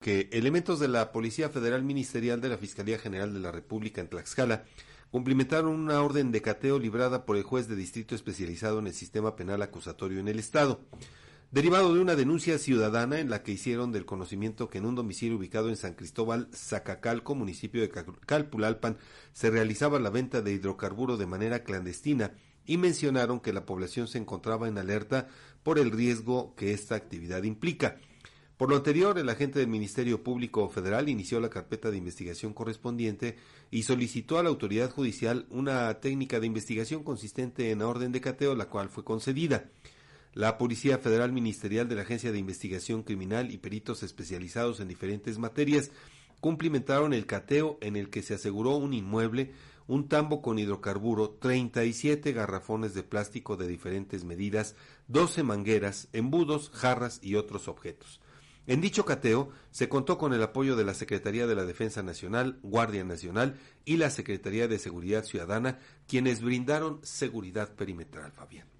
que elementos de la Policía Federal Ministerial de la Fiscalía General de la República en Tlaxcala cumplimentaron una orden de cateo librada por el juez de distrito especializado en el sistema penal acusatorio en el Estado, derivado de una denuncia ciudadana en la que hicieron del conocimiento que en un domicilio ubicado en San Cristóbal, Zacacalco, municipio de Calpulalpan, se realizaba la venta de hidrocarburo de manera clandestina y mencionaron que la población se encontraba en alerta por el riesgo que esta actividad implica. Por lo anterior, el agente del Ministerio Público Federal inició la carpeta de investigación correspondiente y solicitó a la autoridad judicial una técnica de investigación consistente en orden de cateo, la cual fue concedida. La Policía Federal Ministerial de la Agencia de Investigación Criminal y peritos especializados en diferentes materias cumplimentaron el cateo en el que se aseguró un inmueble, un tambo con hidrocarburo, 37 garrafones de plástico de diferentes medidas, 12 mangueras, embudos, jarras y otros objetos. En dicho cateo se contó con el apoyo de la Secretaría de la Defensa Nacional, Guardia Nacional y la Secretaría de Seguridad Ciudadana, quienes brindaron seguridad perimetral, Fabián.